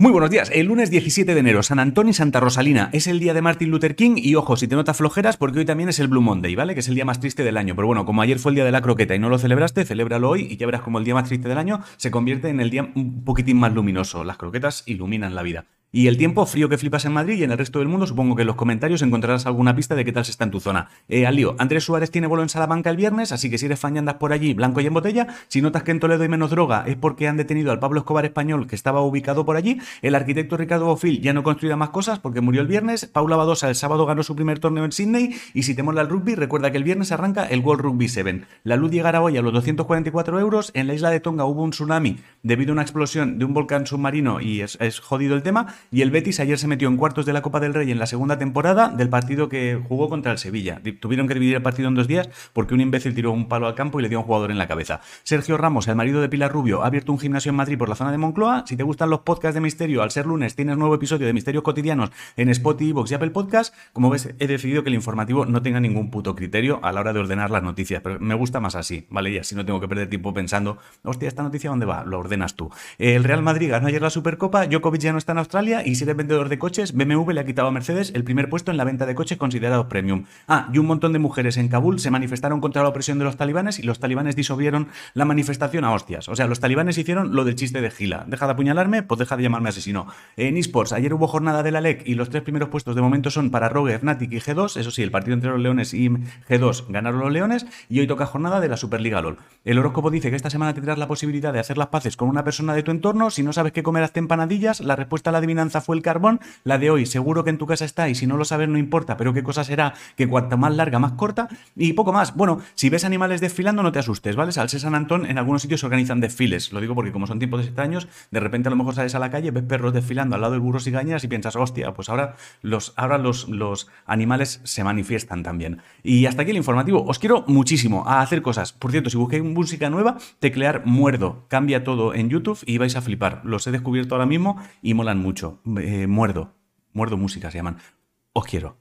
Muy buenos días. El lunes 17 de enero, San Antonio y Santa Rosalina. Es el día de Martin Luther King y ojo, si te notas flojeras, porque hoy también es el Blue Monday, ¿vale? Que es el día más triste del año. Pero bueno, como ayer fue el día de la croqueta y no lo celebraste, celébralo hoy y ya verás como el día más triste del año se convierte en el día un poquitín más luminoso. Las croquetas iluminan la vida. Y el tiempo frío que flipas en Madrid y en el resto del mundo, supongo que en los comentarios encontrarás alguna pista de qué tal se está en tu zona. Eh, al Andrés Suárez tiene vuelo en Salamanca el viernes, así que si eres fan y andas por allí blanco y en botella, si notas que en Toledo hay menos droga es porque han detenido al Pablo Escobar español que estaba ubicado por allí, el arquitecto Ricardo Bofil ya no construirá más cosas porque murió el viernes, Paula Badosa el sábado ganó su primer torneo en Sydney. Y si te mola el rugby, recuerda que el viernes arranca el World Rugby 7. La luz llegará hoy a los 244 euros, en la isla de Tonga hubo un tsunami debido a una explosión de un volcán submarino y es jodido el tema, y el Betis ayer se metió en cuartos de la Copa del Rey en la segunda temporada del partido que jugó contra el Sevilla. Tuvieron que dividir el partido en dos días porque un imbécil tiró un palo al campo y le dio a un jugador en la cabeza. Sergio Ramos, el marido de Pilar Rubio, ha abierto un gimnasio en Madrid por la zona de Moncloa. Si te gustan los podcasts de misterio, al ser lunes tienes nuevo episodio de Misterios Cotidianos en Spotify, Vox y Apple Podcast. Como ves, he decidido que el informativo no tenga ningún puto criterio a la hora de ordenar las noticias, pero me gusta más así, ¿vale? Y así no tengo que perder tiempo pensando, hostia, ¿esta noticia dónde va? Lo ordenas tú. El Real Madrid ganó ayer la Supercopa, Djokovic ya no está en Australia y si eres vendedor de coches, BMW le ha quitado a Mercedes el primer puesto en la venta de coches considerados premium. Ah, y un montón de mujeres en Kabul se manifestaron contra la opresión de los talibanes y los talibanes disolvieron la manifestación a hostias. O sea, los talibanes hicieron lo del chiste de Gila. Deja de apuñalarme, pues deja de llamarme asesino. En esports, ayer hubo jornada de la LEC y los tres primeros puestos de momento son para Roger, Natic y G2. Eso sí, el partido entre los Leones y G2 ganaron los Leones y hoy toca jornada de la Superliga LOL. El horóscopo dice que esta semana tendrás la posibilidad de hacer las paces con una persona de tu entorno. Si no sabes qué comer, hazte empanadillas. La respuesta a la adivinanza fue el carbón. La de hoy, seguro que en tu casa está y si no lo sabes no importa, pero qué cosa será que cuanto más larga, más corta y poco más. Bueno, si ves animales desfilando no te asustes, ¿vale? Al ser San Antón en algunos sitios se organizan desfiles, lo digo porque como son tiempos extraños, de repente a lo mejor sales a la calle, ves perros desfilando al lado de burros y gañas y piensas, hostia, pues ahora los, ahora los, los animales se manifiestan también. Y hasta aquí el informativo. Os quiero muchísimo a hacer cosas. Por cierto, si busquéis música nueva, teclear muerdo, cambia todo en YouTube y vais a flipar. Los he descubierto ahora mismo y molan mucho. Eh, muerdo. Muerdo Música se llaman. Os quiero.